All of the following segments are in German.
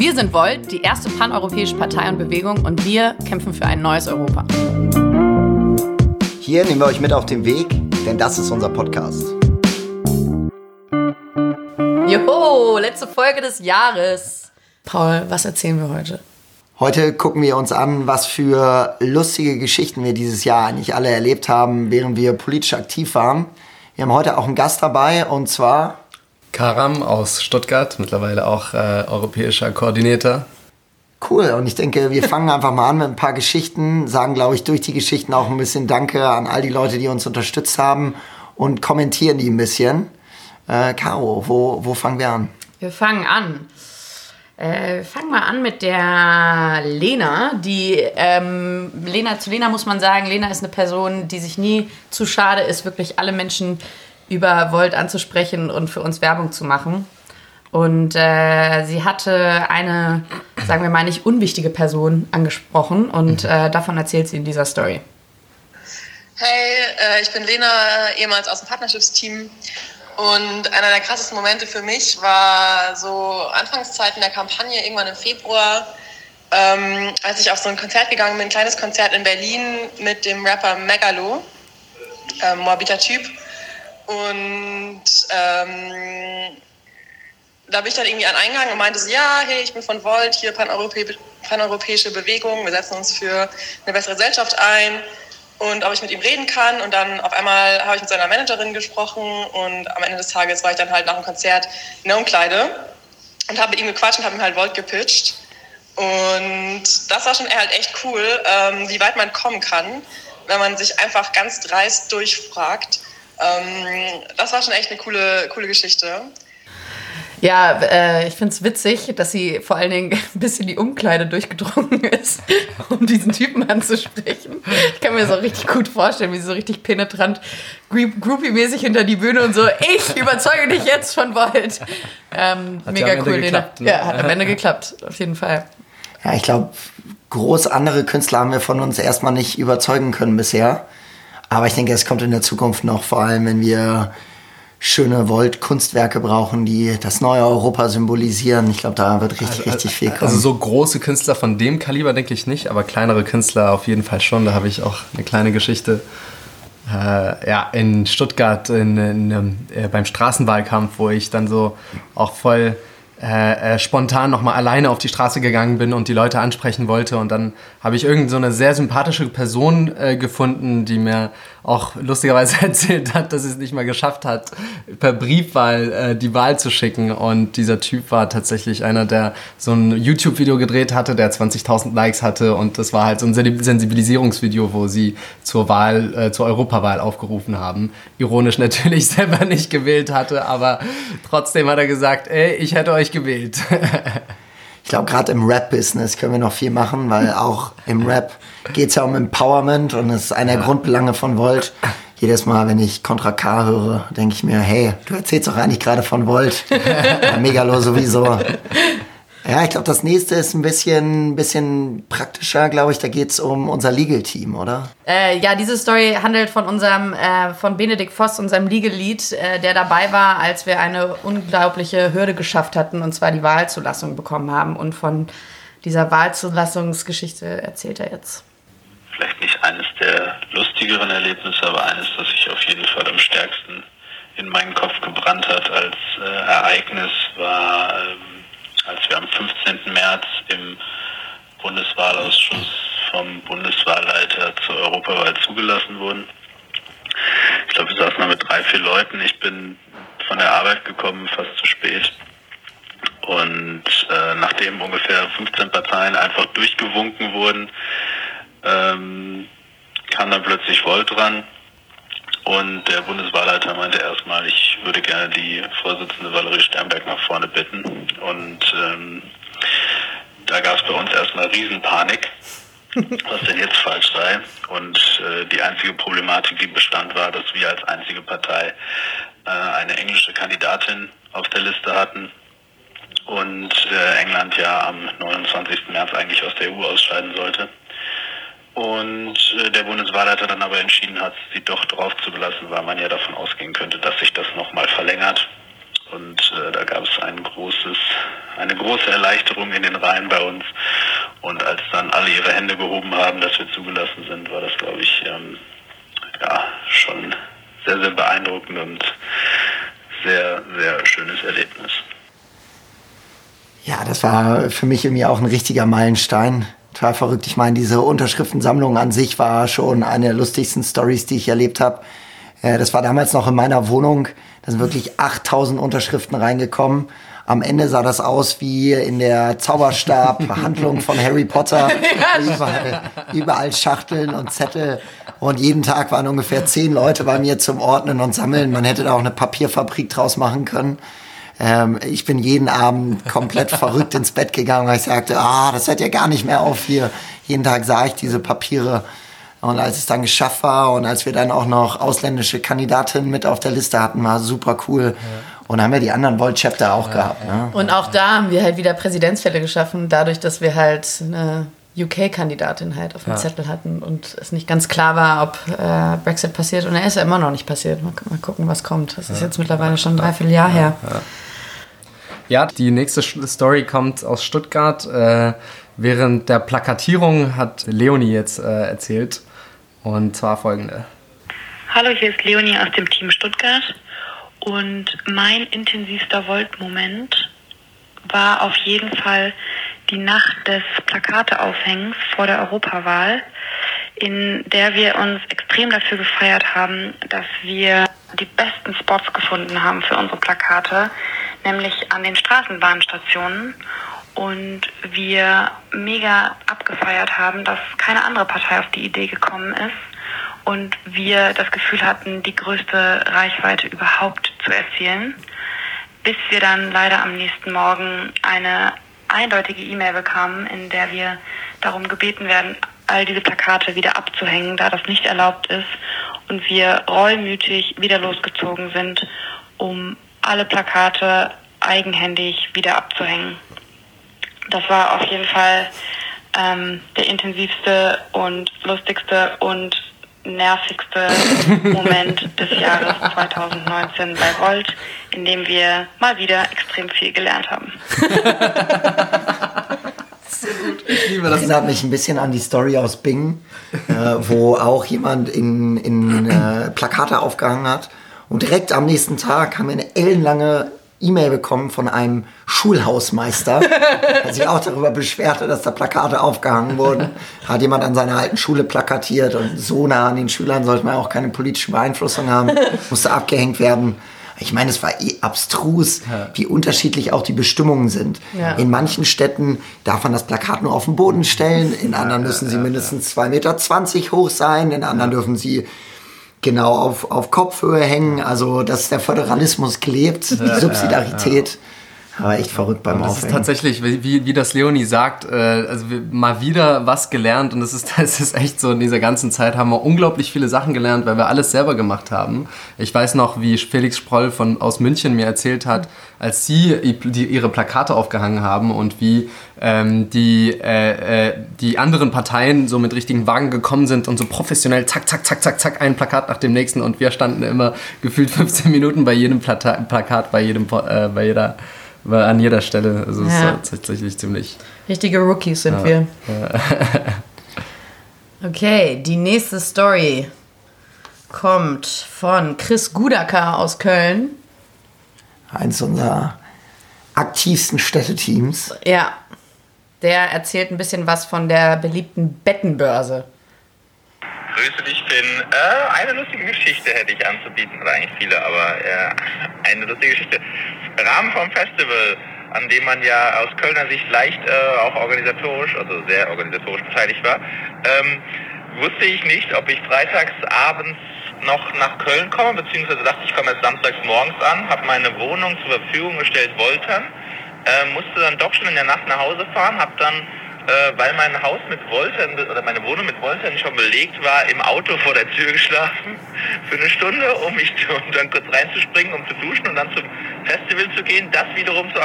Wir sind Volt, die erste paneuropäische Partei und Bewegung und wir kämpfen für ein neues Europa. Hier nehmen wir euch mit auf den Weg, denn das ist unser Podcast. Joho, letzte Folge des Jahres. Paul, was erzählen wir heute? Heute gucken wir uns an, was für lustige Geschichten wir dieses Jahr eigentlich alle erlebt haben, während wir politisch aktiv waren. Wir haben heute auch einen Gast dabei und zwar Karam aus Stuttgart, mittlerweile auch äh, europäischer Koordinator. Cool, und ich denke, wir fangen einfach mal an mit ein paar Geschichten, sagen, glaube ich, durch die Geschichten auch ein bisschen Danke an all die Leute, die uns unterstützt haben und kommentieren die ein bisschen. Äh, Caro, wo, wo fangen wir an? Wir fangen an. Äh, fangen wir an mit der Lena. Die ähm, Lena zu Lena muss man sagen, Lena ist eine Person, die sich nie zu schade ist, wirklich alle Menschen über Volt anzusprechen und für uns Werbung zu machen. Und äh, sie hatte eine, sagen wir mal, nicht unwichtige Person angesprochen und äh, davon erzählt sie in dieser Story. Hey, äh, ich bin Lena, ehemals aus dem Partnerships-Team. Und einer der krassesten Momente für mich war so Anfangszeiten der Kampagne, irgendwann im Februar, ähm, als ich auf so ein Konzert gegangen bin, ein kleines Konzert in Berlin mit dem Rapper Megalo, ähm, Moabiter Typ. Und ähm, da bin ich dann irgendwie an Eingang und meinte so, ja, hey, ich bin von Volt, hier paneuropä paneuropäische Bewegung, wir setzen uns für eine bessere Gesellschaft ein und ob ich mit ihm reden kann. Und dann auf einmal habe ich mit seiner Managerin gesprochen und am Ende des Tages war ich dann halt nach dem Konzert in der Umkleide und habe mit ihm gequatscht und habe ihm halt Volt gepitcht. Und das war schon halt echt cool, ähm, wie weit man kommen kann, wenn man sich einfach ganz dreist durchfragt ähm, das war schon echt eine coole, coole Geschichte. Ja, äh, ich finde es witzig, dass sie vor allen Dingen ein bisschen die Umkleide durchgedrungen ist, um diesen Typen anzusprechen. Ich kann mir so richtig gut vorstellen, wie sie so richtig penetrant, groupie-mäßig hinter die Bühne und so, ich überzeuge dich jetzt von Volt. Ähm, mega cool, Lena. Ne? Ja, hat am Ende geklappt, auf jeden Fall. Ja, ich glaube, groß andere Künstler haben wir von uns erstmal nicht überzeugen können bisher. Aber ich denke, es kommt in der Zukunft noch, vor allem wenn wir schöne Volt-Kunstwerke brauchen, die das neue Europa symbolisieren. Ich glaube, da wird richtig, also, richtig viel kommen. Also so große Künstler von dem Kaliber denke ich nicht, aber kleinere Künstler auf jeden Fall schon. Da habe ich auch eine kleine Geschichte. Äh, ja, in Stuttgart in, in, in, äh, beim Straßenwahlkampf, wo ich dann so auch voll äh, äh, spontan nochmal alleine auf die Straße gegangen bin und die Leute ansprechen wollte. Und dann habe ich irgend so sehr sympathische Person äh, gefunden, die mir auch lustigerweise erzählt hat, dass sie es nicht mal geschafft hat, per Briefwahl äh, die Wahl zu schicken. Und dieser Typ war tatsächlich einer, der so ein YouTube-Video gedreht hatte, der 20.000 Likes hatte. Und das war halt so ein Sensibilisierungsvideo, wo sie zur Wahl, äh, zur Europawahl aufgerufen haben. Ironisch natürlich selber nicht gewählt hatte, aber trotzdem hat er gesagt, ey, ich hätte euch gewählt. ich glaube, gerade im Rap-Business können wir noch viel machen, weil auch im Rap geht es ja um Empowerment und das ist einer der Grundbelange von Volt. Jedes Mal, wenn ich Contra K höre, denke ich mir, hey, du erzählst doch eigentlich gerade von Volt. Megalo sowieso. Ja, ich glaube, das nächste ist ein bisschen, bisschen praktischer, glaube ich. Da geht es um unser Legal-Team, oder? Äh, ja, diese Story handelt von unserem, äh, von Benedikt Voss, unserem Legal-Lead, äh, der dabei war, als wir eine unglaubliche Hürde geschafft hatten, und zwar die Wahlzulassung bekommen haben. Und von dieser Wahlzulassungsgeschichte erzählt er jetzt. Vielleicht nicht eines der lustigeren Erlebnisse, aber eines, das sich auf jeden Fall am stärksten in meinen Kopf gebrannt hat als äh, Ereignis, war ähm, als wir am 15. März im Bundeswahlausschuss vom Bundeswahlleiter zur Europawahl zugelassen wurden. Ich glaube, wir saßen da mit drei, vier Leuten. Ich bin von der Arbeit gekommen, fast zu spät. Und äh, nachdem ungefähr 15 Parteien einfach durchgewunken wurden, ähm, kam dann plötzlich Volt dran. Und der Bundeswahlleiter meinte erstmal, ich würde gerne die Vorsitzende Valerie Sternberg nach vorne bitten. Und ähm, da gab es bei uns erstmal Riesenpanik, was denn jetzt falsch sei. Und äh, die einzige Problematik, die bestand, war, dass wir als einzige Partei äh, eine englische Kandidatin auf der Liste hatten. Und äh, England ja am 29. März eigentlich aus der EU ausscheiden sollte und äh, der Bundeswahlleiter dann aber entschieden hat, sie doch drauf zu belassen, weil man ja davon ausgehen könnte, dass sich das nochmal verlängert. Und äh, da gab es einen großes, eine große Erleichterung in den Reihen bei uns. Und als dann alle ihre Hände gehoben haben, dass wir zugelassen sind, war das, glaube ich, ähm, ja, schon sehr, sehr beeindruckend und sehr, sehr schönes Erlebnis. Ja, das war für mich irgendwie auch ein richtiger Meilenstein. Total verrückt. Ich meine, diese Unterschriftensammlung an sich war schon eine der lustigsten Stories, die ich erlebt habe. Äh, das war damals noch in meiner Wohnung. Da sind wirklich 8000 Unterschriften reingekommen. Am Ende sah das aus wie in der Zauberstab-Handlung von Harry Potter. überall, überall Schachteln und Zettel. Und jeden Tag waren ungefähr zehn Leute bei mir zum Ordnen und Sammeln. Man hätte da auch eine Papierfabrik draus machen können. Ähm, ich bin jeden Abend komplett verrückt ins Bett gegangen, weil ich sagte, ah, das hört ja gar nicht mehr auf hier. Jeden Tag sah ich diese Papiere. Und als es dann geschafft war und als wir dann auch noch ausländische Kandidatinnen mit auf der Liste hatten, war super cool. Ja. Und dann haben wir die anderen World Chapter auch ja, gehabt. Ja. Ne? Und auch da haben wir halt wieder Präsidentsfälle geschaffen, dadurch, dass wir halt eine UK-Kandidatin halt auf dem Zettel hatten und es nicht ganz klar war, ob äh, Brexit passiert. Und er ist ja immer noch nicht passiert. Mal, mal gucken, was kommt. Das ist jetzt mittlerweile schon ein Dreivierteljahr her. Ja, die nächste Story kommt aus Stuttgart. Äh, während der Plakatierung hat Leonie jetzt äh, erzählt. Und zwar folgende. Hallo, hier ist Leonie aus dem Team Stuttgart. Und mein intensivster Volt-Moment war auf jeden Fall die Nacht des Plakateaufhängens vor der Europawahl, in der wir uns extrem dafür gefeiert haben, dass wir die besten Spots gefunden haben für unsere Plakate, nämlich an den Straßenbahnstationen. Und wir mega abgefeiert haben, dass keine andere Partei auf die Idee gekommen ist. Und wir das Gefühl hatten, die größte Reichweite überhaupt zu erzielen, bis wir dann leider am nächsten Morgen eine eindeutige E-Mail bekamen, in der wir darum gebeten werden, all diese Plakate wieder abzuhängen, da das nicht erlaubt ist. Und wir reumütig wieder losgezogen sind, um alle Plakate eigenhändig wieder abzuhängen. Das war auf jeden Fall ähm, der intensivste und lustigste und nervigste Moment des Jahres 2019 bei Volt, in dem wir mal wieder extrem viel gelernt haben. Ich liebe das. Erinnert mich ein bisschen an die Story aus Bing, äh, wo auch jemand in, in äh, Plakate aufgehangen hat. Und direkt am nächsten Tag haben wir eine ellenlange E-Mail bekommen von einem Schulhausmeister, der sich auch darüber beschwerte, dass da Plakate aufgehangen wurden. Hat jemand an seiner alten Schule plakatiert und so nah an den Schülern sollte man auch keine politische Beeinflussung haben, musste abgehängt werden. Ich meine, es war eh abstrus, wie unterschiedlich auch die Bestimmungen sind. Ja. In manchen Städten darf man das Plakat nur auf den Boden stellen, in anderen müssen sie mindestens 2,20 Meter hoch sein, in anderen dürfen sie genau auf, auf Kopfhöhe hängen. Also, dass der Föderalismus klebt, die Subsidiarität. Aber echt verrückt beim Das ist tatsächlich, wie, wie das Leonie sagt, äh, also mal wieder was gelernt und es ist, es ist echt so, in dieser ganzen Zeit haben wir unglaublich viele Sachen gelernt, weil wir alles selber gemacht haben. Ich weiß noch, wie Felix Sproll von, aus München mir erzählt hat, als sie die, ihre Plakate aufgehangen haben und wie ähm, die, äh, äh, die anderen Parteien so mit richtigen Wagen gekommen sind und so professionell zack, zack, zack, zack, zack, ein Plakat nach dem nächsten und wir standen immer gefühlt 15 Minuten bei jedem Plata Plakat, bei jedem, äh, bei jeder war an jeder Stelle. Also es ja. ist tatsächlich ziemlich. Richtige Rookies sind ja. wir. okay, die nächste Story kommt von Chris Gudacker aus Köln. Eins unserer aktivsten Städteteams. Ja. Der erzählt ein bisschen was von der beliebten Bettenbörse. Dich, Finn. Äh, eine lustige Geschichte hätte ich anzubieten, oder eigentlich viele, aber äh, eine lustige Geschichte. Rahmen vom Festival, an dem man ja aus Kölner Sicht leicht äh, auch organisatorisch, also sehr organisatorisch beteiligt war, ähm, wusste ich nicht, ob ich freitags abends noch nach Köln komme, beziehungsweise dachte ich komme erst samstags morgens an, habe meine Wohnung zur Verfügung gestellt, Woltern, äh, musste dann doch schon in der Nacht nach Hause fahren, habe dann äh, weil mein Haus mit Woltern oder meine Wohnung mit Woltern schon belegt war, im Auto vor der Tür geschlafen für eine Stunde, um mich um dann kurz reinzuspringen, um zu duschen und dann zum Festival zu gehen, das wiederum zu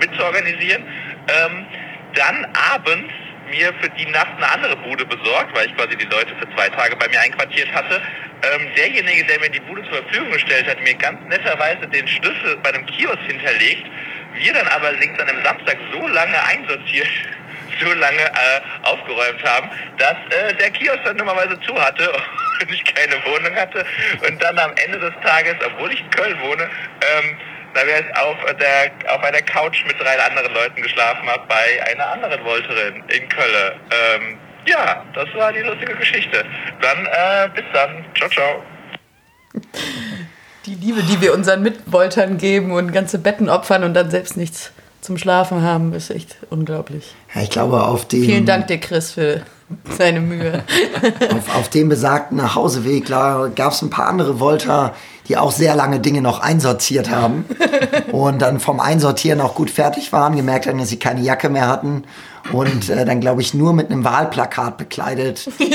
mitzuorganisieren. Ähm, dann abends mir für die Nacht eine andere Bude besorgt, weil ich quasi die Leute für zwei Tage bei mir einquartiert hatte. Ähm, derjenige, der mir die Bude zur Verfügung gestellt hat, mir ganz netterweise den Schlüssel bei einem Kiosk hinterlegt Wir dann aber links an einem Samstag so lange einsortiert, so lange äh, aufgeräumt haben, dass äh, der Kiosk dann dummerweise zu hatte und ich keine Wohnung hatte. Und dann am Ende des Tages, obwohl ich in Köln wohne, ähm, da wäre es auf, der, auf einer Couch mit drei anderen Leuten geschlafen habe bei einer anderen Volterin in Köln. Ähm, ja, das war die lustige Geschichte. Dann äh, bis dann. Ciao, ciao. Die Liebe, die wir unseren Mitvoltern geben und ganze Betten opfern und dann selbst nichts zum Schlafen haben, ist echt unglaublich. Ja, ich glaube, auf dem. Vielen Dank dir, Chris, für seine Mühe. auf, auf dem besagten Nachhauseweg gab es ein paar andere Volter, die auch sehr lange Dinge noch einsortiert haben und dann vom Einsortieren auch gut fertig waren, gemerkt haben, dass sie keine Jacke mehr hatten und äh, dann, glaube ich, nur mit einem Wahlplakat bekleidet ja.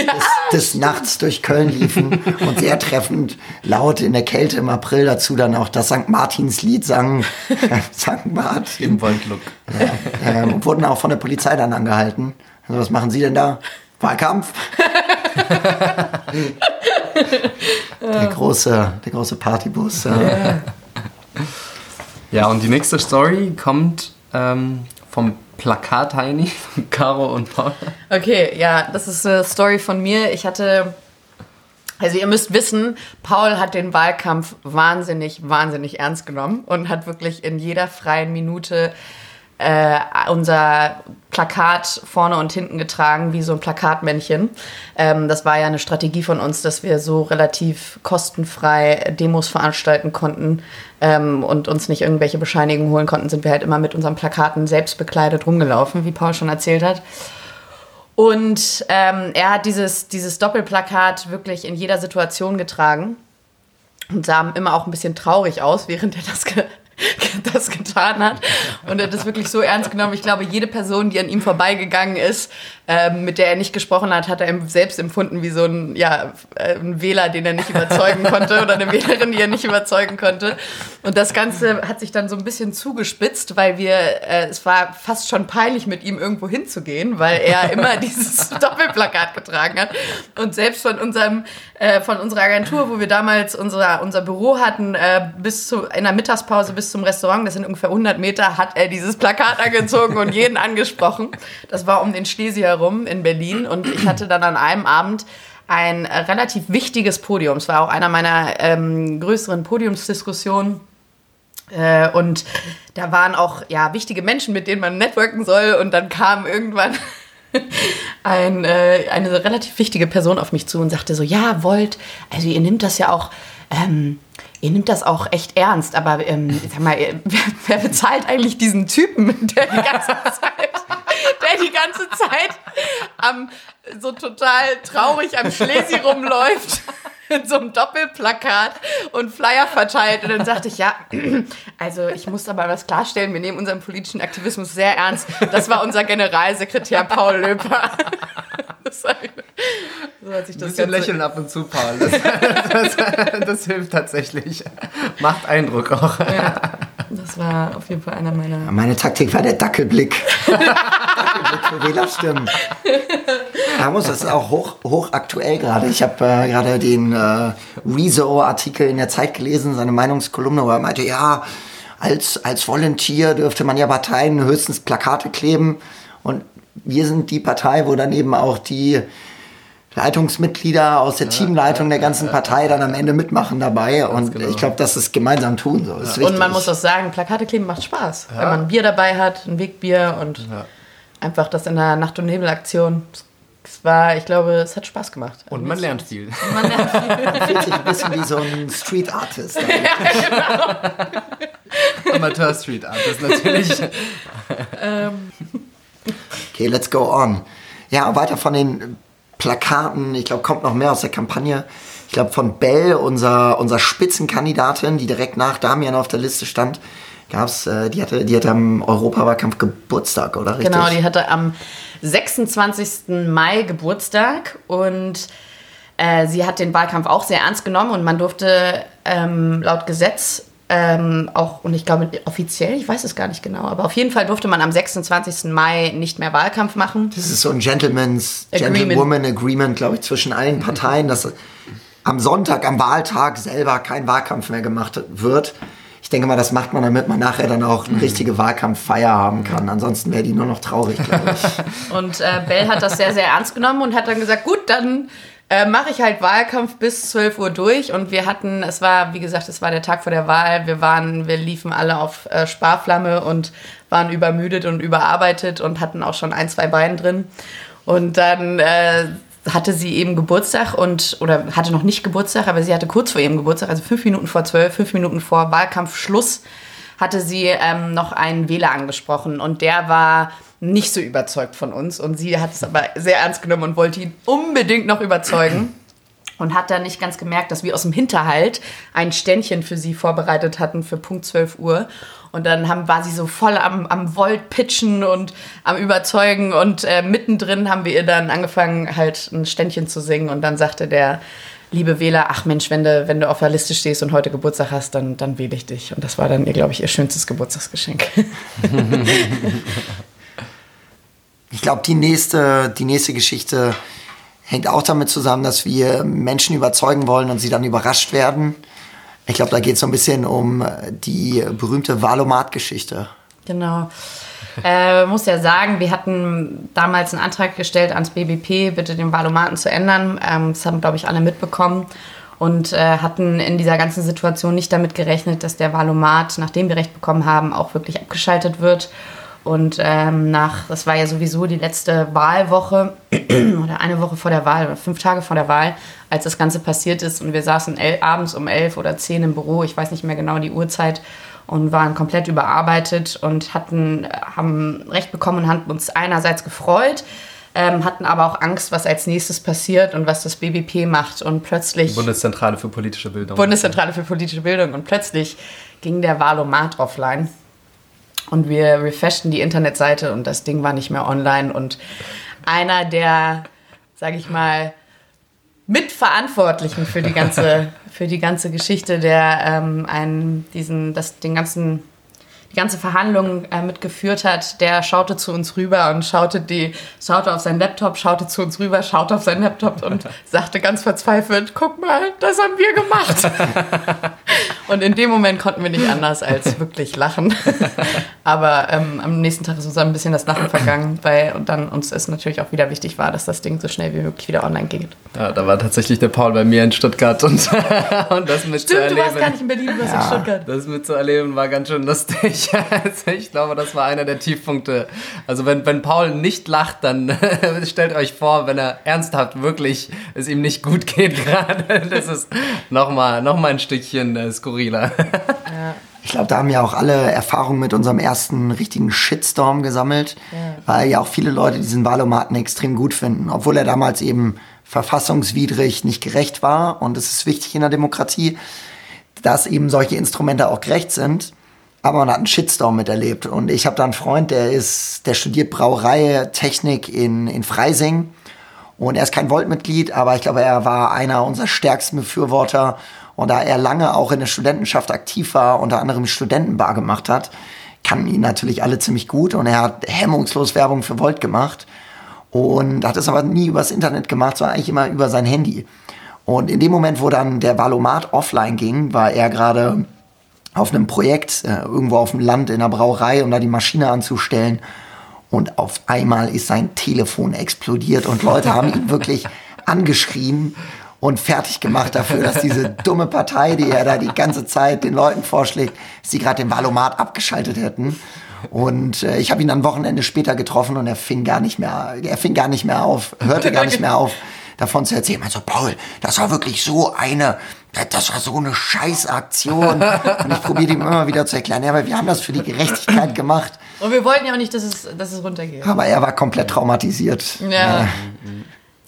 des, des, Nachts durch Köln liefen und sehr treffend laut in der Kälte im April dazu dann auch das St. Martins Lied sangen. St. Martin. Im Waldlook. Ja, äh, und wurden auch von der Polizei dann angehalten. Also, was machen Sie denn da? Wahlkampf? Der große, der große Partybus. Ja. ja, und die nächste Story kommt ähm, vom Plakat Heini von Caro und Paul. Okay, ja, das ist eine Story von mir. Ich hatte also ihr müsst wissen, Paul hat den Wahlkampf wahnsinnig, wahnsinnig ernst genommen und hat wirklich in jeder freien Minute äh, unser Plakat vorne und hinten getragen, wie so ein Plakatmännchen. Ähm, das war ja eine Strategie von uns, dass wir so relativ kostenfrei Demos veranstalten konnten ähm, und uns nicht irgendwelche Bescheinigungen holen konnten, sind wir halt immer mit unseren Plakaten selbst bekleidet rumgelaufen, wie Paul schon erzählt hat. Und ähm, er hat dieses, dieses Doppelplakat wirklich in jeder Situation getragen und sah immer auch ein bisschen traurig aus, während er das das getan hat. Und er hat das wirklich so ernst genommen. Ich glaube, jede Person, die an ihm vorbeigegangen ist, ähm, mit der er nicht gesprochen hat, hat er selbst empfunden wie so ein, ja, äh, ein Wähler, den er nicht überzeugen konnte oder eine Wählerin, die er nicht überzeugen konnte. Und das Ganze hat sich dann so ein bisschen zugespitzt, weil wir, äh, es war fast schon peinlich, mit ihm irgendwo hinzugehen, weil er immer dieses Doppelplakat getragen hat. Und selbst von unserem, äh, von unserer Agentur, wo wir damals unser, unser Büro hatten, äh, bis zu, in der Mittagspause bis zum Restaurant, das sind ungefähr 100 Meter, hat er dieses Plakat angezogen und jeden angesprochen. Das war um den Schlesier herum in Berlin und ich hatte dann an einem Abend ein relativ wichtiges Podium. Es war auch einer meiner ähm, größeren Podiumsdiskussionen. Äh, und da waren auch ja, wichtige Menschen, mit denen man networken soll. Und dann kam irgendwann ein, äh, eine relativ wichtige Person auf mich zu und sagte so, ja, wollt, also ihr nehmt das ja auch ähm, ihr nehmt das auch echt ernst, aber ähm, sag mal, wer, wer, bezahlt eigentlich diesen Typen, der die ganze Zeit, der die ganze Zeit am, so total traurig am Schlesi rumläuft? in so einem Doppelplakat und Flyer verteilt. Und dann sagte ich, ja, also ich muss aber was klarstellen, wir nehmen unseren politischen Aktivismus sehr ernst. Das war unser Generalsekretär Paul Löper. So hat sich das Ein bisschen lächeln ab und zu, Paul. Das, das, das, das, hilft tatsächlich. Macht Eindruck auch. Ja, das war auf jeden Fall einer meiner... Meine Taktik war der Dackelblick. Dackelblick für Wählerstimmen. Da muss das ist auch hoch, hoch aktuell gerade. Ich habe äh, gerade den äh, Rezo-Artikel in der Zeit gelesen, seine Meinungskolumne, wo er meinte, ja, als, als Volunteer dürfte man ja Parteien höchstens Plakate kleben. Und wir sind die Partei, wo dann eben auch die Leitungsmitglieder aus der ja, Teamleitung der ganzen Partei dann am Ende mitmachen dabei. Und genau. ich glaube, dass es gemeinsam tun soll. Ja. Und man muss auch sagen, Plakate kleben macht Spaß. Ja. Wenn man ein Bier dabei hat, ein Wegbier und einfach das in der Nacht- und Nebelaktion es war, ich glaube, es hat Spaß gemacht. Und man lernt viel. Und man lernt viel. man fühlt sich ein bisschen wie so ein Street Artist. ja, genau. Amateur Street Artist natürlich. Ähm. Okay, let's go on. Ja, weiter von den Plakaten. Ich glaube, kommt noch mehr aus der Kampagne. Ich glaube, von Bell, unser, unser Spitzenkandidatin, die direkt nach Damian auf der Liste stand, gab's, äh, die hatte, die hatte am Europawahlkampf Geburtstag, oder? Richtig? Genau, die hatte am 26. Mai Geburtstag und äh, sie hat den Wahlkampf auch sehr ernst genommen und man durfte ähm, laut Gesetz ähm, auch, und ich glaube offiziell, ich weiß es gar nicht genau, aber auf jeden Fall durfte man am 26. Mai nicht mehr Wahlkampf machen. Das ist so ein Gentleman's, Agreement. Gentlewoman Agreement, glaube ich, zwischen allen Parteien, dass am Sonntag, am Wahltag selber kein Wahlkampf mehr gemacht wird. ich denke mal, das macht man, damit man nachher dann auch eine richtige Wahlkampffeier haben kann. Ansonsten wäre die nur noch traurig, glaube ich. Und äh, Bell hat das sehr, sehr ernst genommen und hat dann gesagt, gut, dann äh, mache ich halt Wahlkampf bis 12 Uhr durch. Und wir hatten, es war, wie gesagt, es war der Tag vor der Wahl. Wir waren, wir liefen alle auf äh, Sparflamme und waren übermüdet und überarbeitet und hatten auch schon ein, zwei Beine drin. Und dann äh, hatte sie eben Geburtstag und, oder hatte noch nicht Geburtstag, aber sie hatte kurz vor ihrem Geburtstag, also fünf Minuten vor zwölf, fünf Minuten vor Wahlkampfschluss, hatte sie ähm, noch einen Wähler angesprochen und der war nicht so überzeugt von uns und sie hat es aber sehr ernst genommen und wollte ihn unbedingt noch überzeugen und hat dann nicht ganz gemerkt, dass wir aus dem Hinterhalt ein Ständchen für sie vorbereitet hatten für Punkt 12 Uhr. Und dann haben, war sie so voll am, am Volt pitchen und am Überzeugen und äh, mittendrin haben wir ihr dann angefangen, halt ein Ständchen zu singen und dann sagte der liebe Wähler, ach Mensch, wenn du, wenn du auf der Liste stehst und heute Geburtstag hast, dann, dann wähle ich dich. Und das war dann ihr, glaube ich, ihr schönstes Geburtstagsgeschenk. ich glaube, die nächste, die nächste Geschichte hängt auch damit zusammen, dass wir Menschen überzeugen wollen und sie dann überrascht werden. Ich glaube, da geht es so ein bisschen um die berühmte Valomat-Geschichte. Genau. Äh, muss ja sagen, wir hatten damals einen Antrag gestellt ans BBP, bitte den Valomaten zu ändern. Ähm, das haben, glaube ich, alle mitbekommen und äh, hatten in dieser ganzen Situation nicht damit gerechnet, dass der Valomat, nachdem wir Recht bekommen haben, auch wirklich abgeschaltet wird. Und ähm, nach, das war ja sowieso die letzte Wahlwoche oder eine Woche vor der Wahl oder fünf Tage vor der Wahl, als das Ganze passiert ist. Und wir saßen el abends um elf oder zehn im Büro, ich weiß nicht mehr genau die Uhrzeit, und waren komplett überarbeitet und hatten, haben Recht bekommen und haben uns einerseits gefreut, ähm, hatten aber auch Angst, was als nächstes passiert und was das BBP macht. Und plötzlich. Bundeszentrale für politische Bildung. Bundeszentrale für politische Bildung. Und plötzlich ging der Wahlomat offline. Und wir refreshen die Internetseite und das Ding war nicht mehr online. Und einer der, sag ich mal, Mitverantwortlichen für die ganze, für die ganze Geschichte, der ähm, einen, diesen, das, den ganzen die ganze Verhandlung äh, mitgeführt hat, der schaute zu uns rüber und schaute, die, schaute auf seinen Laptop, schaute zu uns rüber, schaute auf seinen Laptop und sagte ganz verzweifelt, guck mal, das haben wir gemacht. und in dem Moment konnten wir nicht anders als wirklich lachen. Aber ähm, am nächsten Tag ist uns ein bisschen das Lachen vergangen, weil und dann uns es natürlich auch wieder wichtig war, dass das Ding so schnell wie möglich wieder online ging. Ja, da war tatsächlich der Paul bei mir in Stuttgart und, und das mit Stimmt, zu erleben. du warst gar nicht in Berlin, du warst ja, in Stuttgart. Das mitzuerleben war ganz schön lustig. Also ich glaube, das war einer der Tiefpunkte. Also wenn, wenn Paul nicht lacht, dann stellt euch vor, wenn er ernsthaft wirklich es ihm nicht gut geht gerade. Das ist nochmal noch mal ein Stückchen äh, skurriler. Ja. Ich glaube, da haben ja auch alle Erfahrungen mit unserem ersten richtigen Shitstorm gesammelt, ja. weil ja auch viele Leute diesen Wahlomaten extrem gut finden, obwohl er damals eben verfassungswidrig nicht gerecht war. Und es ist wichtig in der Demokratie, dass eben solche Instrumente auch gerecht sind aber man hat einen Shitstorm miterlebt. Und ich habe da einen Freund, der ist, der studiert Brauerei, Technik in, in Freising. Und er ist kein Volt-Mitglied, aber ich glaube, er war einer unserer stärksten Befürworter. Und da er lange auch in der Studentenschaft aktiv war, unter anderem Studentenbar gemacht hat, kannten ihn natürlich alle ziemlich gut. Und er hat hemmungslos Werbung für Volt gemacht. Und hat es aber nie übers Internet gemacht, sondern eigentlich immer über sein Handy. Und in dem Moment, wo dann der Valomat offline ging, war er gerade auf einem Projekt äh, irgendwo auf dem Land in einer Brauerei, um da die Maschine anzustellen. Und auf einmal ist sein Telefon explodiert und Leute haben ihn wirklich angeschrien und fertig gemacht dafür, dass diese dumme Partei, die er da die ganze Zeit den Leuten vorschlägt, sie gerade den Valomat abgeschaltet hätten. Und äh, ich habe ihn dann Wochenende später getroffen und er fing gar nicht mehr, er fing gar nicht mehr auf, hörte gar nicht mehr auf, davon zu erzählen. Also Paul, das war wirklich so eine das war so eine Scheißaktion. Und ich probiere ihm immer wieder zu erklären, ja, aber wir haben das für die Gerechtigkeit gemacht. Und wir wollten ja auch nicht, dass es, dass es runtergeht. Aber er war komplett traumatisiert. Ja. ja.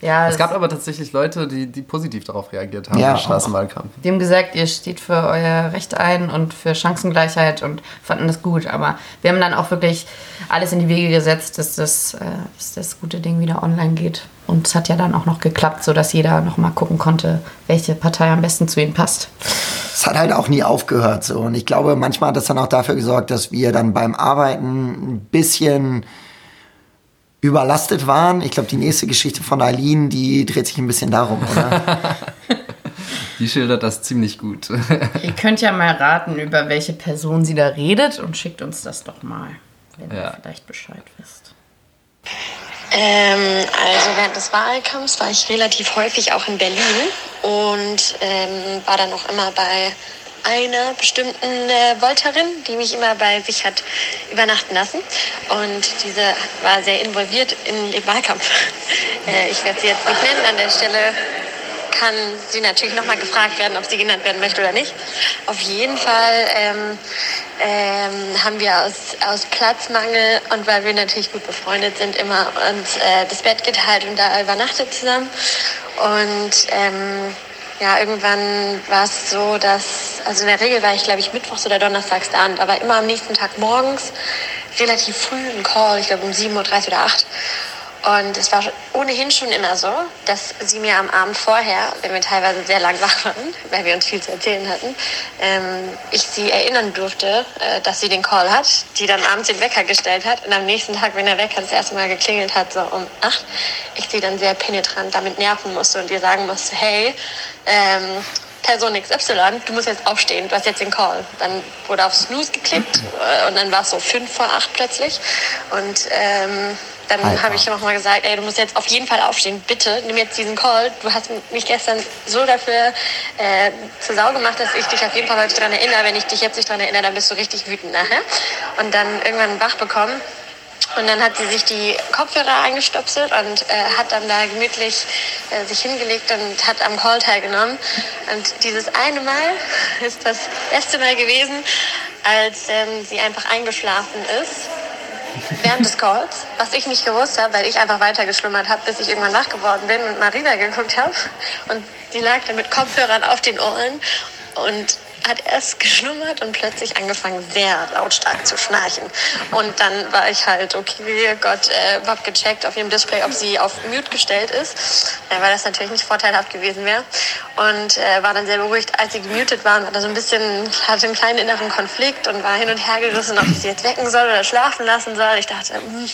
Ja, es gab aber tatsächlich Leute, die, die positiv darauf reagiert haben ja, im Straßenwahlkampf. Die haben gesagt, ihr steht für euer Recht ein und für Chancengleichheit und fanden das gut. Aber wir haben dann auch wirklich alles in die Wege gesetzt, dass das, äh, dass das gute Ding wieder online geht. Und es hat ja dann auch noch geklappt, sodass jeder noch mal gucken konnte, welche Partei am besten zu ihm passt. Es hat halt auch nie aufgehört so. Und ich glaube, manchmal hat das dann auch dafür gesorgt, dass wir dann beim Arbeiten ein bisschen überlastet waren. Ich glaube, die nächste Geschichte von Eileen, die dreht sich ein bisschen darum, oder? Die schildert das ziemlich gut. Ihr könnt ja mal raten, über welche Person sie da redet und schickt uns das doch mal, wenn Ja. ihr vielleicht Bescheid wisst. Ähm, also während des Wahlkampfs war ich relativ häufig auch in Berlin und ähm, war dann auch immer bei einer bestimmten äh, Volterin, die mich immer bei sich hat übernachten lassen. Und diese war sehr involviert in den Wahlkampf. Äh, ich werde sie jetzt nicht nennen. An der Stelle kann sie natürlich nochmal gefragt werden, ob sie genannt werden möchte oder nicht. Auf jeden Fall ähm, ähm, haben wir aus, aus Platzmangel und weil wir natürlich gut befreundet sind, immer uns äh, das Bett geteilt und da übernachtet zusammen. Und ähm, ja, irgendwann war es so, dass, also in der Regel war ich, glaube ich, mittwochs oder donnerstags da aber immer am nächsten Tag morgens relativ früh ein Call, ich glaube um 7.30 Uhr oder 8 und es war ohnehin schon immer so, dass sie mir am Abend vorher, wenn wir teilweise sehr lang wach waren, weil wir uns viel zu erzählen hatten, ähm, ich sie erinnern durfte, äh, dass sie den Call hat, die dann abends den Wecker gestellt hat und am nächsten Tag, wenn der Wecker das erste Mal geklingelt hat, so um acht, ich sie dann sehr penetrant damit nerven musste und ihr sagen musste, hey, ähm, Person XY, du musst jetzt aufstehen, du hast jetzt den Call. Dann wurde auf Snooze geklickt äh, und dann war es so fünf vor acht plötzlich. Und ähm, dann habe ich nochmal gesagt, ey, du musst jetzt auf jeden Fall aufstehen, bitte, nimm jetzt diesen Call. Du hast mich gestern so dafür äh, zur Sau gemacht, dass ich dich auf jeden Fall heute dran erinnere. Wenn ich dich jetzt nicht dran erinnere, dann bist du richtig wütend nachher. Und dann irgendwann wach bekommen. Und dann hat sie sich die Kopfhörer eingestöpselt und äh, hat dann da gemütlich äh, sich hingelegt und hat am Call teilgenommen. Und dieses eine Mal ist das erste Mal gewesen, als ähm, sie einfach eingeschlafen ist während des Calls, was ich nicht gewusst habe, weil ich einfach weitergeschlummert habe, bis ich irgendwann wach geworden bin und mal rübergeguckt habe. Und die lag dann mit Kopfhörern auf den Ohren und hat erst geschlummert und plötzlich angefangen, sehr lautstark zu schnarchen. Und dann war ich halt, okay, Gott, äh, hab gecheckt auf ihrem Display, ob sie auf Mute gestellt ist, äh, weil das natürlich nicht vorteilhaft gewesen wäre. Und äh, war dann sehr beruhigt, als sie gemutet war und hatte so ein bisschen, hatte einen kleinen inneren Konflikt und war hin und her gerissen, ob ich sie jetzt wecken soll oder schlafen lassen soll. Ich dachte, hm,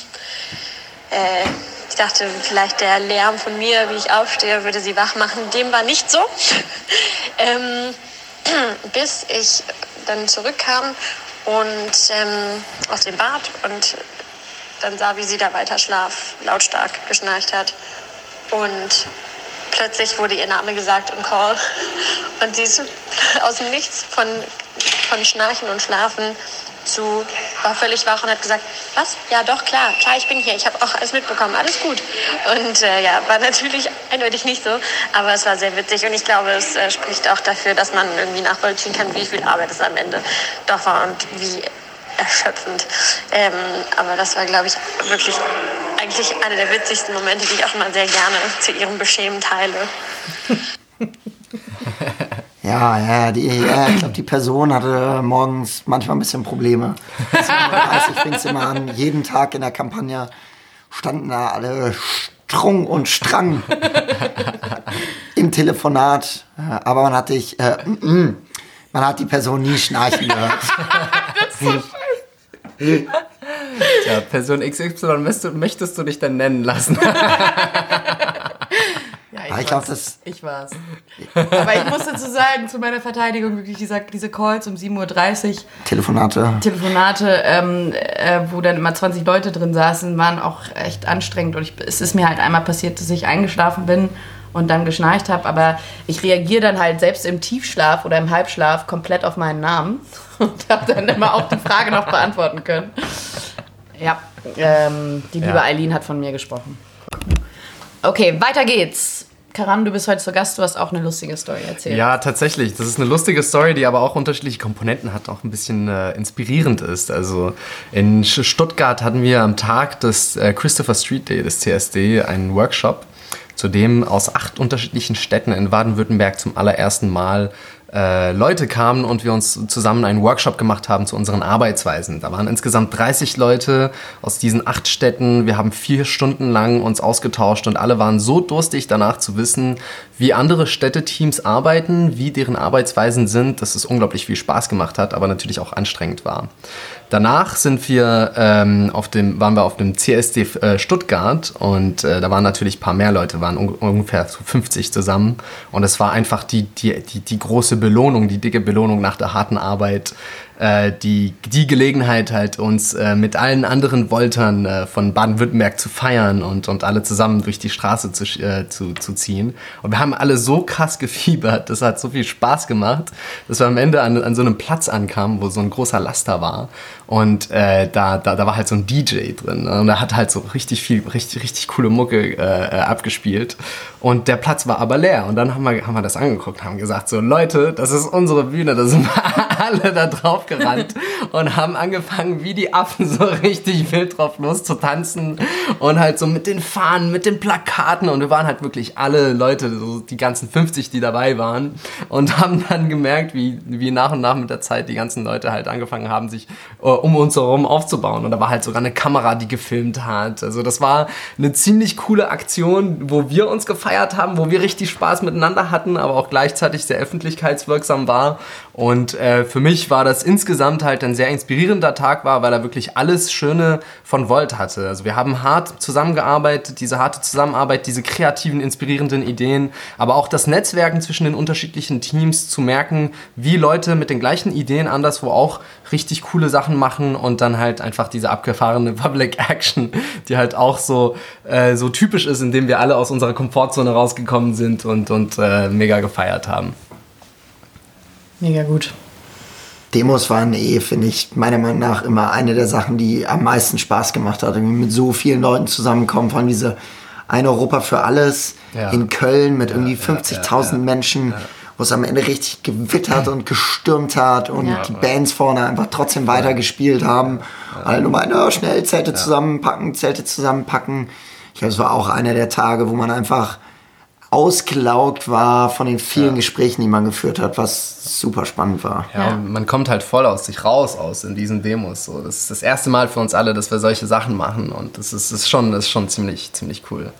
äh, ich dachte, vielleicht der Lärm von mir, wie ich aufstehe, würde sie wach machen. Dem war nicht so. ähm, bis ich dann zurückkam und ähm, aus dem Bad und dann sah, wie sie da weiter schlaf, lautstark geschnarcht hat. Und plötzlich wurde ihr Name gesagt im Call. Und sie ist aus dem Nichts von, von Schnarchen und Schlafen zu, war völlig wach und hat gesagt, was? Ja, doch, klar, klar, ich bin hier, ich habe auch alles mitbekommen, alles gut. Und äh, ja, war natürlich eindeutig nicht so, aber es war sehr witzig und ich glaube, es äh, spricht auch dafür, dass man irgendwie nachvollziehen kann, wie viel Arbeit es am Ende doch war und wie erschöpfend. Ähm, aber das war, glaube ich, wirklich eigentlich einer der witzigsten Momente, die ich auch immer sehr gerne zu ihrem Beschämen teile. Ja, ja, die, ja ich glaube, die Person hatte morgens manchmal ein bisschen Probleme. 7.30 fing es immer an. Jeden Tag in der Kampagne standen da alle strung und strang im Telefonat. Äh, Aber man hat dich, äh, mm, mm, man hat die Person nie schnarchen gehört. Ja, Person XY möchtest, möchtest du dich dann nennen lassen. Ja, Aber ich glaube, das, Ich war's. Aber ich muss dazu sagen, zu meiner Verteidigung, wirklich diese, diese Calls um 7.30 Uhr, Telefonate. Telefonate, ähm, äh, wo dann immer 20 Leute drin saßen, waren auch echt anstrengend. Und ich, es ist mir halt einmal passiert, dass ich eingeschlafen bin und dann geschnarcht habe. Aber ich reagiere dann halt selbst im Tiefschlaf oder im Halbschlaf komplett auf meinen Namen und habe dann immer auch die Frage noch beantworten können. Ja, ähm, die liebe Ja. Eileen hat von mir gesprochen. Okay, weiter geht's. Karan, du bist heute zu Gast, du hast auch eine lustige Story erzählt. Ja, tatsächlich. Das ist eine lustige Story, die aber auch unterschiedliche Komponenten hat, auch ein bisschen äh, inspirierend ist. Also in Stuttgart hatten wir am Tag des äh, Christopher Street Day, des CSD, einen Workshop, zu dem aus acht unterschiedlichen Städten in Baden-Württemberg zum allerersten Mal äh, Leute kamen und wir uns zusammen einen Workshop gemacht haben zu unseren Arbeitsweisen. Da waren insgesamt 30 Leute aus diesen acht Städten. Wir haben vier Stunden lang uns ausgetauscht und alle waren so durstig danach zu wissen, wie andere Städteteams arbeiten, wie deren Arbeitsweisen sind, dass es unglaublich viel Spaß gemacht hat, aber natürlich auch anstrengend war. Danach sind wir ähm, auf dem, waren wir auf dem CSD äh, Stuttgart und äh, da waren natürlich ein paar mehr Leute, waren un ungefähr 50 zusammen. Und es war einfach die, die, die, die große Belohnung, die dicke Belohnung nach der harten Arbeit, die, die Gelegenheit halt uns äh, mit allen anderen Voltern äh, von Baden-Württemberg zu feiern und, und alle zusammen durch die Straße zu, äh, zu, zu ziehen. Und wir haben alle so krass gefiebert, das hat so viel Spaß gemacht, dass wir am Ende an, an so einem Platz ankamen, wo so ein großer Laster war. Und äh, da, da, da war halt so ein DJ drin. Ne? Und er hat halt so richtig viel, richtig, richtig coole Mucke äh, abgespielt. Und der Platz war aber leer. Und dann haben wir, haben wir das angeguckt, haben gesagt, so Leute, das ist unsere Bühne, da sind wir alle da drauf gerannt und haben angefangen, wie die Affen so richtig wild drauf loszutanzen und halt so mit den Fahnen, mit den Plakaten. Und wir waren halt wirklich alle Leute, so die ganzen 50, die dabei waren und haben dann gemerkt, wie, wie nach und nach mit der Zeit die ganzen Leute halt angefangen haben, sich uh, um uns herum aufzubauen. Und da war halt sogar eine Kamera, die gefilmt hat. Also das war eine ziemlich coole Aktion, wo wir uns gefeiert haben, wo wir richtig Spaß miteinander hatten, aber auch gleichzeitig sehr öffentlichkeitswirksam war und äh, für mich war das insgesamt halt ein sehr inspirierender Tag war, weil er wirklich alles Schöne von Volt hatte. Also wir haben hart zusammengearbeitet, diese harte Zusammenarbeit, diese kreativen, inspirierenden Ideen, aber auch das Netzwerken zwischen den unterschiedlichen Teams zu merken, wie Leute mit den gleichen Ideen anderswo auch richtig coole Sachen machen und dann halt einfach diese abgefahrene Public Action, die halt auch so, äh, so typisch ist, indem wir alle aus unserer Komfortzone rausgekommen sind und, und äh, mega gefeiert haben. Mega gut. Demos waren eh, finde ich, meiner Meinung nach immer eine der Sachen, die am meisten Spaß gemacht hat. Irgendwie mit so vielen Leuten zusammenkommen, von diese Ein Europa für alles ja. in Köln mit ja, irgendwie 50.000 ja, Menschen, wo es am Ende richtig gewittert und gestürmt hat und die Bands vorne einfach trotzdem weitergespielt haben. Alle nur mal, schnell Zelte zusammenpacken, Zelte zusammenpacken. Ich glaube, es war auch einer der Tage, wo man einfach ausgelaugt war von den vielen ja. Gesprächen, die man geführt hat, was super spannend war. Ja, ja, man kommt halt voll aus sich raus aus in diesen Demos. So. Das ist das erste Mal für uns alle, dass wir solche Sachen machen und das ist, ist, schon, das ist schon ziemlich, ziemlich cool.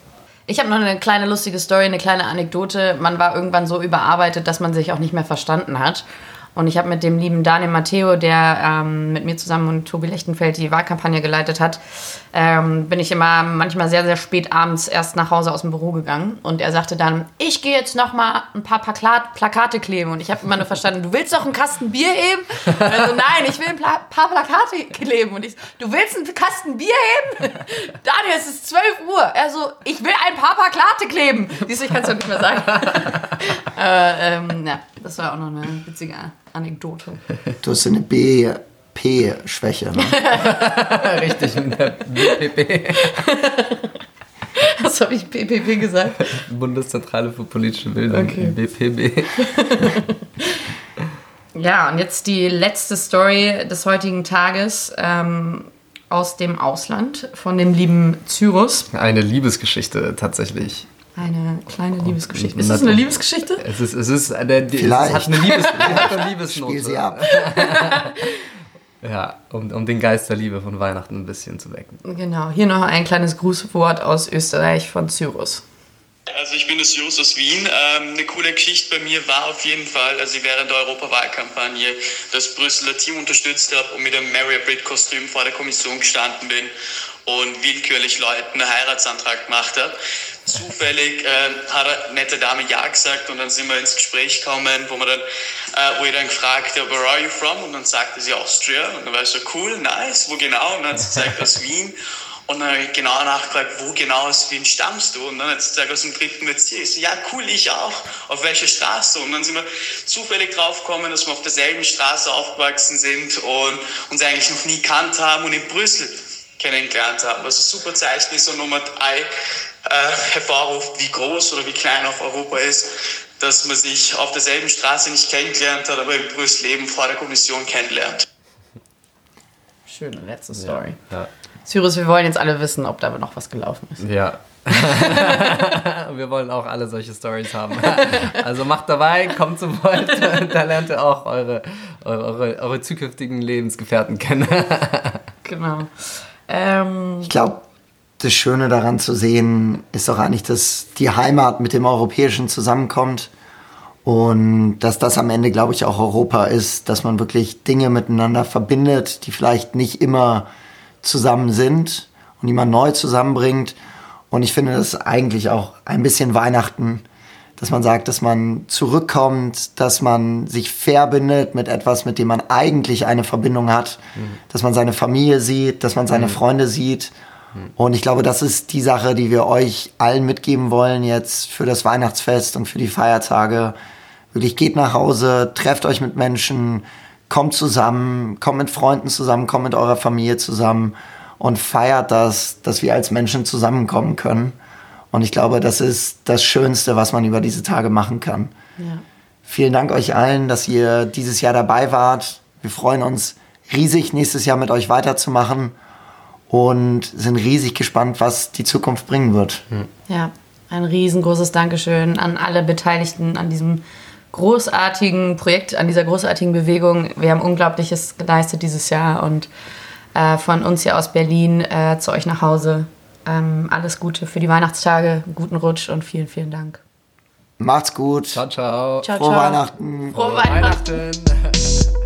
Ich habe noch eine kleine lustige Story, eine kleine Anekdote. Man war irgendwann so überarbeitet, dass man sich auch nicht mehr verstanden hat. Und ich habe mit dem lieben Daniel Matteo, der ähm, mit mir zusammen und Tobi Lechtenfeld die Wahlkampagne geleitet hat, ähm, bin ich immer manchmal sehr, sehr spät abends erst nach Hause aus dem Büro gegangen. Und er sagte dann, ich gehe jetzt noch mal ein paar Plakate, Plakate kleben. Und ich habe immer nur verstanden, du willst doch einen Kasten Bier heben? Also nein, ich will ein Pla paar Plakate kleben. Und ich, du willst einen Kasten Bier heben? Daniel, es ist 12 Uhr. Er so, ich will ein paar Plakate kleben. Siehst du, ich kann es doch nicht mehr sagen. äh, ähm, ja, das war auch noch eine witzige Anekdote. Du hast eine BP-Schwäche, ne? Richtig, mit der BPP. Was habe ich BPP gesagt? Bundeszentrale für politische Bildung, okay. BPB. ja, und jetzt die letzte Story des heutigen Tages. Ähm, aus dem Ausland von dem lieben Cyrus. Eine Liebesgeschichte tatsächlich. Eine kleine Liebesgeschichte. Ist das eine Liebesgeschichte? Es ist, es ist eine, Vielleicht. Es hat eine, Liebes, hat eine Liebesnote. Spiel sie ab. ja, um, um den Geist der Liebe von Weihnachten ein bisschen zu wecken. Genau, hier noch ein kleines Grußwort aus Österreich von Cyrus. Also ich bin der Cyrus aus Wien. Ähm, eine coole Geschichte bei mir war auf jeden Fall, als ich während der Europawahlkampagne das Brüsseler Team unterstützt habe und mit einem Marriott-Kostüm vor der Kommission gestanden bin und willkürlich Leuten einen Heiratsantrag gemacht habe. Zufällig äh, hat eine nette Dame Ja gesagt und dann sind wir ins Gespräch gekommen, wo, wir dann, äh, wo ich dann gefragt habe, where are you from? Und dann sagte sie Austria. Und dann war ich so, cool, nice, wo genau? Und dann hat sie gesagt, aus Wien. Und dann habe ich genau nachgefragt, wo genau aus Wien stammst du? Und dann hat sie gesagt, aus dem dritten Bezirk. Ich so, ja, cool, ich auch. Auf welcher Straße? Und dann sind wir zufällig drauf gekommen, dass wir auf derselben Straße aufgewachsen sind und uns eigentlich noch nie kannt haben und in Brüssel kennengelernt haben. Was ein super Zeichen ist und Nummer drei äh, hervorruft, wie groß oder wie klein auch Europa ist, dass man sich auf derselben Straße nicht kennengelernt hat, aber im Brüssel eben vor der Kommission kennenlernt. Schöne letzte Story. Ja, ja. Cyrus, wir wollen jetzt alle wissen, ob da noch was gelaufen ist. Ja. wir wollen auch alle solche Stories haben. Also macht dabei, kommt zu Volt, da lernt ihr auch eure, eure, eure zukünftigen Lebensgefährten kennen. genau. Ähm, ich glaube, das Schöne daran zu sehen ist doch eigentlich, dass die Heimat mit dem Europäischen zusammenkommt Und dass das am Ende, glaube ich, auch Europa ist, dass man wirklich Dinge miteinander verbindet, die vielleicht nicht immer zusammen sind und die man neu zusammenbringt. Und ich finde das eigentlich auch ein bisschen Weihnachten, dass man sagt, dass man zurückkommt, dass man sich verbindet mit etwas, mit dem man eigentlich eine Verbindung hat, mhm. dass man seine Familie sieht, dass man seine mhm. Freunde sieht. Mhm. Und ich glaube, das ist die Sache, die wir euch allen mitgeben wollen jetzt für das Weihnachtsfest und für die Feiertage. Wirklich geht nach Hause, trefft euch mit Menschen, kommt zusammen, kommt mit Freunden zusammen, kommt mit eurer Familie zusammen und feiert das, dass wir als Menschen zusammenkommen können. Und ich glaube, das ist das Schönste, was man über diese Tage machen kann. Ja. Vielen Dank euch allen, dass ihr dieses Jahr dabei wart. Wir freuen uns riesig, nächstes Jahr mit euch weiterzumachen und sind riesig gespannt, was die Zukunft bringen wird. Ja, ein riesengroßes Dankeschön an alle Beteiligten an diesem großartigen Projekt, an dieser großartigen Bewegung. Wir haben Unglaubliches geleistet dieses Jahr und äh, von uns hier aus Berlin äh, zu euch nach Hause ähm, alles Gute für die Weihnachtstage, guten Rutsch und vielen, vielen Dank. Macht's gut. Ciao, ciao. ciao Frohe ciao. Weihnachten. Frohe Weihnachten.